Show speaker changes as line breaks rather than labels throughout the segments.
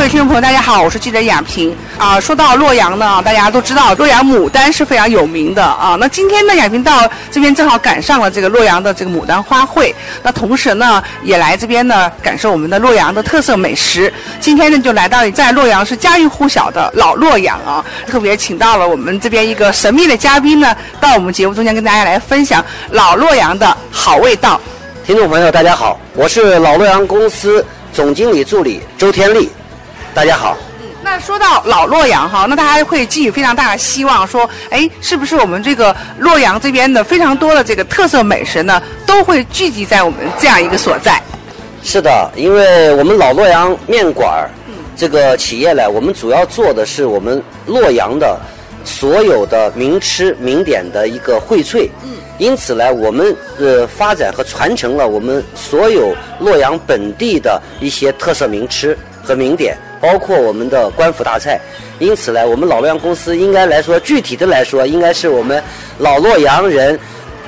各位听众朋友，大家好，我是记者亚萍啊。说到洛阳呢，大家都知道洛阳牡丹是非常有名的啊。那今天呢，亚萍到这边正好赶上了这个洛阳的这个牡丹花卉，那同时呢，也来这边呢感受我们的洛阳的特色美食。今天呢，就来到在洛阳是家喻户晓的老洛阳啊，特别请到了我们这边一个神秘的嘉宾呢，到我们节目中间跟大家来分享老洛阳的好味道。
听众朋友，大家好，我是老洛阳公司总经理助理周天利。大家好，
那说到老洛阳哈，那大家会寄予非常大的希望，说，哎，是不是我们这个洛阳这边的非常多的这个特色美食呢，都会聚集在我们这样一个所在？
是的，因为我们老洛阳面馆儿这个企业呢，我们主要做的是我们洛阳的所有的名吃名点的一个荟萃。嗯。因此呢，我们呃发展和传承了我们所有洛阳本地的一些特色名吃和名点。包括我们的官府大菜，因此呢，我们老洛阳公司应该来说，具体的来说，应该是我们老洛阳人，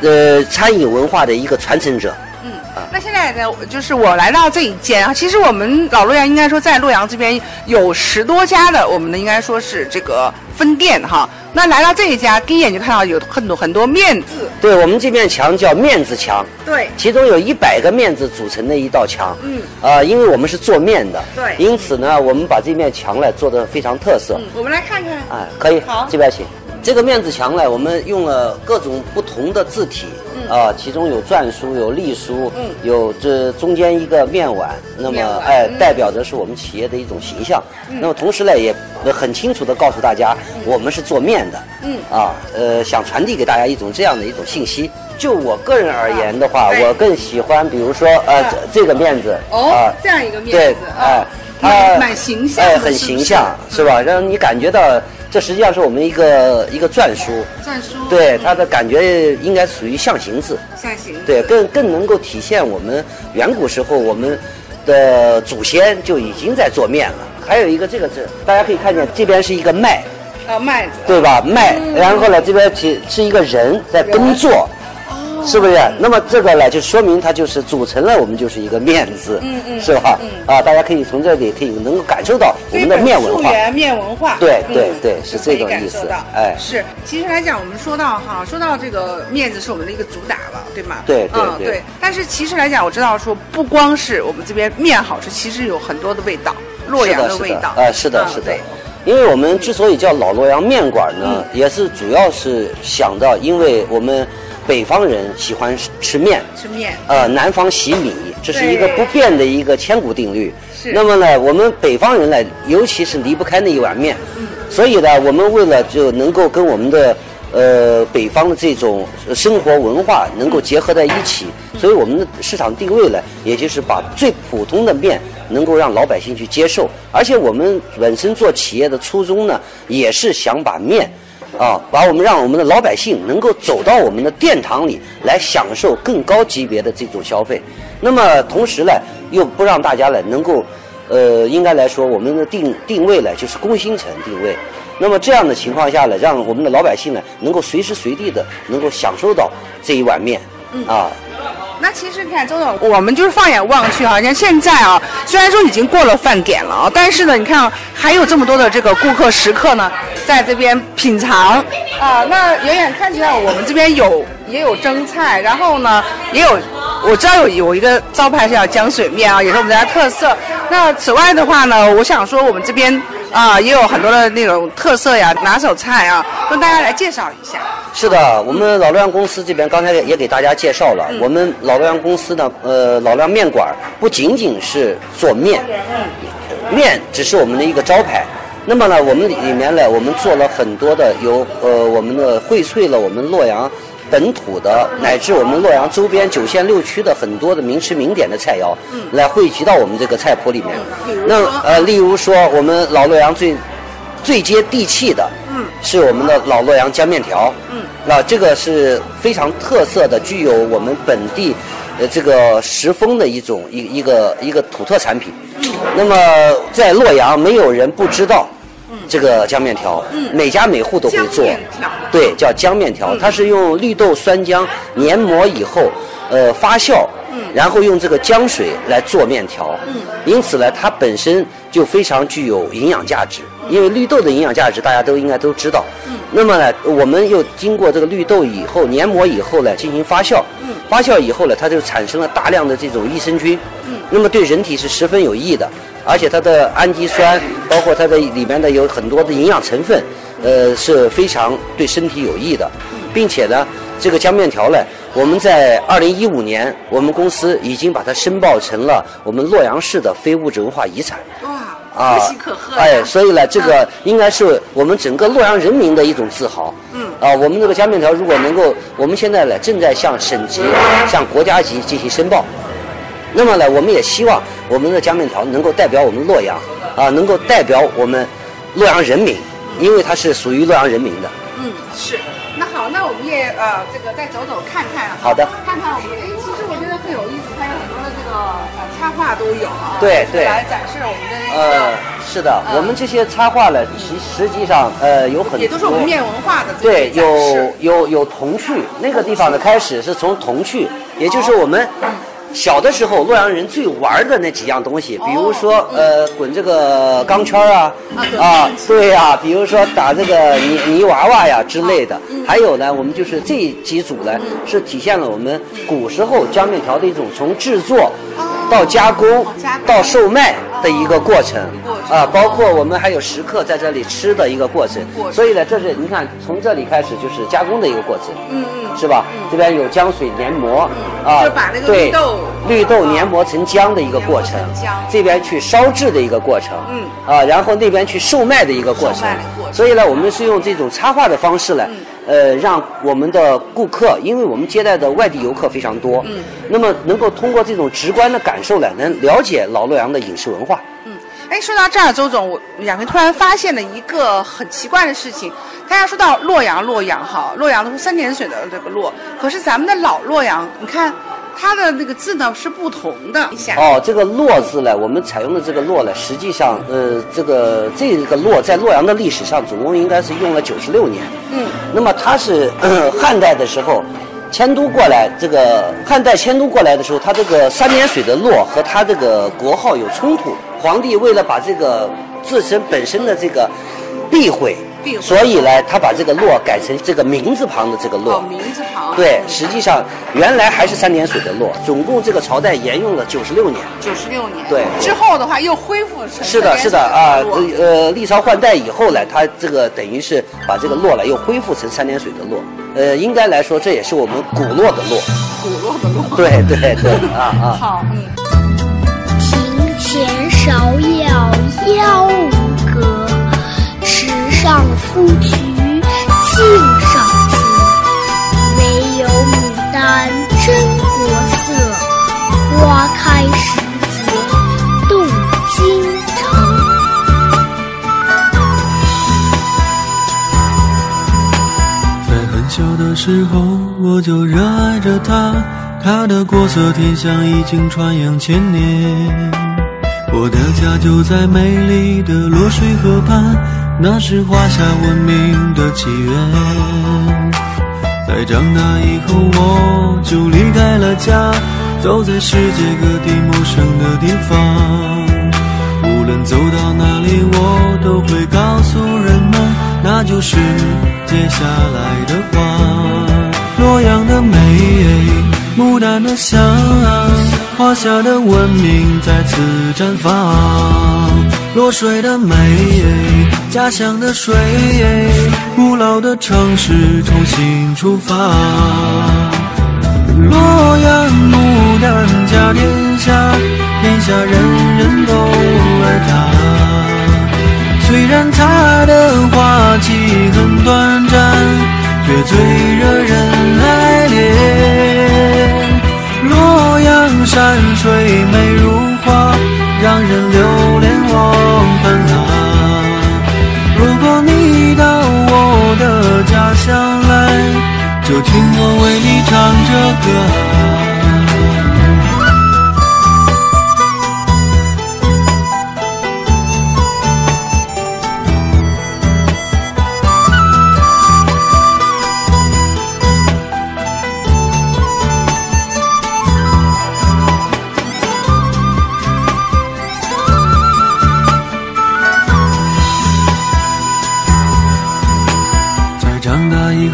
呃，餐饮文化的一个传承者。
嗯，那现在呢，就是我来到这一间啊，其实我们老洛阳应该说在洛阳这边有十多家的，我们的应该说是这个分店哈。那来到这一家，第一眼就看到有很多很多面字。
对我们这面墙叫面子墙。
对。
其中有一百个面字组成的一道墙。
嗯。
啊，因为我们是做面的。
对。
因此呢，我们把这面墙呢做的非常特色。
嗯，我们来看看。
哎，可以。
好，
这边请。这个面子墙呢，我们用了各种不同的字体。啊，其中有篆书，有隶书，嗯，有这中间一个面碗，那么哎，代表着是我们企业的一种形象。那么同时呢，也很清楚的告诉大家，我们是做面的。嗯，啊，呃，想传递给大家一种这样的一种信息。就我个人而言的话，我更喜欢，比如说呃，这个面子。
哦，这样一个面子，
哎，
它蛮形象，
哎，很形象，是吧？让你感觉到。这实际上是我们一个一个篆书，
篆书，
对它的感觉应该属于象形字，
象形，
对，更更能够体现我们远古时候我们的祖先就已经在做面了。还有一个这个字，大家可以看见这边是一个麦，
啊麦子，
对吧？麦，然后呢这边是是一个人在耕作。是不是？那么这个呢，就说明它就是组成了，我们就是一个面字，
嗯嗯，
是吧？嗯啊，大家可以从这里可以能够感受到我们的面文化，
面文化，
对对对，是这种意思。哎，
是。其实来讲，我们说到哈，说到这个面子是我们的一个主打了，对吗？
对对
对。但是其实来讲，我知道说不光是我们这边面好吃，其实有很多的味道，洛阳
的
味道。
呃，是的，是的。因为我们之所以叫老洛阳面馆呢，也是主要是想到，因为我们。北方人喜欢吃面，
吃面，
呃，南方洗米，这是一个不变的一个千古定律。
是。
那么呢，我们北方人呢，尤其是离不开那一碗面。嗯。所以呢，我们为了就能够跟我们的呃北方的这种生活文化能够结合在一起，所以我们的市场定位呢，也就是把最普通的面能够让老百姓去接受。而且我们本身做企业的初衷呢，也是想把面。啊，把我们让我们的老百姓能够走到我们的殿堂里来享受更高级别的这种消费，那么同时呢，又不让大家呢能够，呃，应该来说我们的定定位呢就是工薪层定位，那么这样的情况下呢，让我们的老百姓呢能够随时随地的能够享受到这一碗面，啊。
那其实你看，周总，我们就是放眼望去，好像现在啊，虽然说已经过了饭点了啊，但是呢，你看还有这么多的这个顾客食客呢，在这边品尝啊。那远远看起来，我们这边有也有蒸菜，然后呢，也有我知道有有一个招牌是叫浆水面啊，也是我们家特色。那此外的话呢，我想说我们这边。啊，也有很多的那种特色呀，拿手菜啊，跟大家来介绍一下。
是的，我们老洛阳公司这边刚才也给大家介绍了，我们老洛阳公司呢，呃，老洛阳面馆不仅仅是做面，面只是我们的一个招牌。那么呢，我们里面呢，我们做了很多的，有呃，我们的荟萃了我们洛阳。本土的乃至我们洛阳周边九县六区的很多的名吃名点的菜肴，来汇集到我们这个菜谱里面。那呃，例如说我们老洛阳最最接地气的，是我们的老洛阳浆面条。嗯那这个是非常特色的，具有我们本地呃这个石峰的一种一一个一个土特产品。那么在洛阳，没有人不知道。这个浆面条，每家每户都会做，对，叫浆面条。它是用绿豆酸浆黏膜以后，呃，发酵，然后用这个浆水来做面条，因此呢，它本身就非常具有营养价值。因为绿豆的营养价值大家都应该都知道。那么呢，我们又经过这个绿豆以后研磨以后呢，进行发酵。发酵以后呢，它就产生了大量的这种益生菌。那么对人体是十分有益的，而且它的氨基酸，包括它的里面的有很多的营养成分，呃，是非常对身体有益的，并且呢，这个浆面条呢，我们在二零一五年，我们公司已经把它申报成了我们洛阳市的非物质文化遗产。
哇，
啊
可喜可贺呀
哎，所以呢，这个应该是我们整个洛阳人民的一种自豪。
嗯。
啊，我们这个浆面条如果能够，我们现在呢正在向省级、向国家级进行申报。那么呢，我们也希望我们的浆面条能够代表我们洛阳，啊，能够代表我们洛阳人民，因为它是属于洛阳人民的。
嗯，是。我们也呃，这个再走走看看。
好的
看看我们，哎，其实我觉得很有意思，它有很多的这个呃插画都有啊。
对对
来展示我们的
呃，，是的，
嗯
我们这些插画呢，其实际上呃有很多。
也都是我们面文化的
对，有有有童趣，那个地方的开始是从童趣，也就是我们小的时候洛阳人最玩的那几样东西，比如说呃滚这个钢圈啊
啊
对呀、比如说打这个泥泥娃娃呀之类的。还有呢，我们就是这几组呢是体现了我们古时候浆面条的一种从制作到加工到售卖的一个过程。啊，包括我们还有食客在这里吃的一个过程。所以呢，这是你看从这里开始就是加工的一个过程。
嗯嗯。
是吧？这边有浆水研磨，啊，
就把那个
对
绿豆
绿豆研磨成浆的一个过程这边去烧制的一个过程，
嗯。
啊，然后那边去售卖的一个过程，所以呢，我们是用这种插画的方式呢，呃，让我们的顾客，因为我们接待的外地游客非常多，
嗯，
那么能够通过这种直观的感受呢，能了解老洛阳的饮食文化。
嗯，哎，说到这儿，周总，我两位突然发现了一个很奇怪的事情。大家说到洛阳，洛阳哈，洛阳都是三点水的这个洛，可是咱们的老洛阳，你看它的那个字呢是不同的。
哦，这个“洛”字呢，我们采用的这个“洛”呢，实际上，呃，这个这个“洛”在洛阳的历史上总共应该是用了九十六年。
嗯，
那么它是、呃汉代的时候迁都过来，这个汉代迁都过来的时候，它这个三点水的“洛”和它这个国号有冲突。皇帝为了把这个自身本身的这个避讳
避讳，
所以呢，他把这个“洛”改成这个名字旁的这个“洛”。
哦，名字旁。
对，实际上原来还是三点水的“洛”，总共这个朝代沿用了九十六年。
九十六年。
对
之后的话又恢复成
是的，是的啊，呃呃，历朝换代以后呢，他这个等于是把这个洛了又恢复成三点水的洛，呃，应该来说这也是我们古洛的洛。
古洛的洛。
对对对，啊啊。
好，嗯。
庭前上芙蕖镜上清。唯有牡丹真国色，花开时节动京城。
在很小的时候，我就热爱着它，它的国色天香已经传扬千年。我的家就在美丽的洛水河畔，那是华夏文明的起源。在长大以后，我就离开了家，走在世界各地陌生的地方。无论走到哪里，我都会告诉人们，那就是接下来的花。洛阳的美，牡丹的香，华夏的文明在此绽放。洛水的美，家乡的水，古老的城市重新出发。洛阳牡丹甲天下，天下人人都爱它。虽然它的花期很短暂，却最惹人山水美如画，让人流连忘返啊。如果你到我的家乡来，就听我为你唱这歌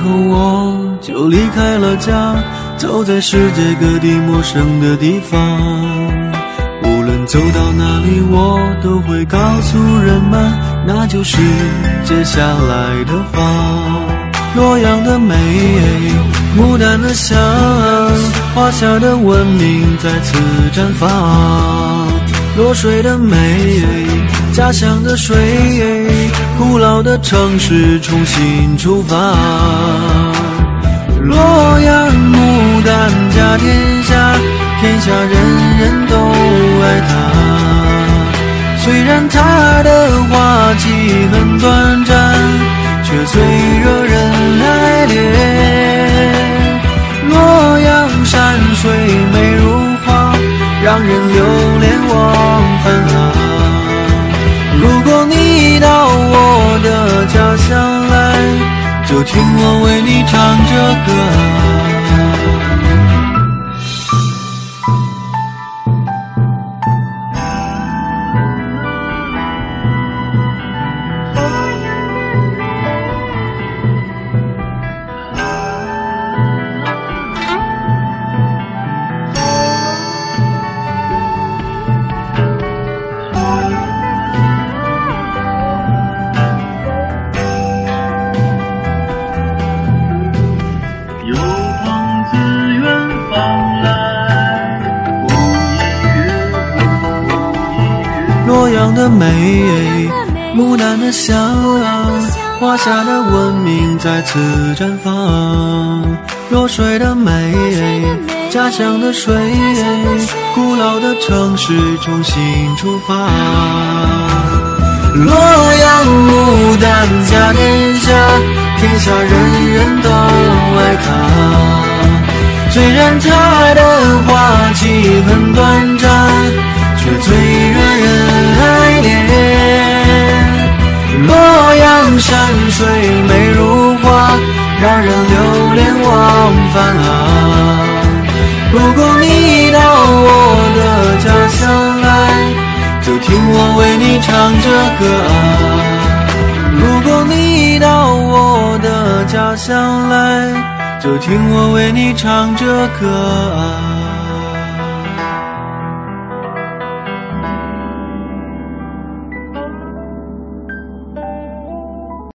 我。就离开了家，走在世界各地陌生的地方。无论走到哪里，我都会告诉人们，那就是接下来的话。洛阳的美，牡丹的香，华夏的文明在此绽放。洛水的美，家乡的水，古老的城市重新出发。洛阳牡丹甲天下，天下人人都爱它。虽然它的花期很短暂，却最就听我为你唱着歌。洛阳的美，牡丹的香，华夏的文明在此绽放。洛水的美，家乡的水，古老的城市重新出发。洛阳牡丹甲天下，天下人人都爱它。虽然它的花期很短暂，却最惹人爱恋。洛阳山水美如画，让人流连忘返啊。如果你到我的家乡来，就听我为你唱这歌啊！如果你到我的家乡来，就听我为你唱着歌啊！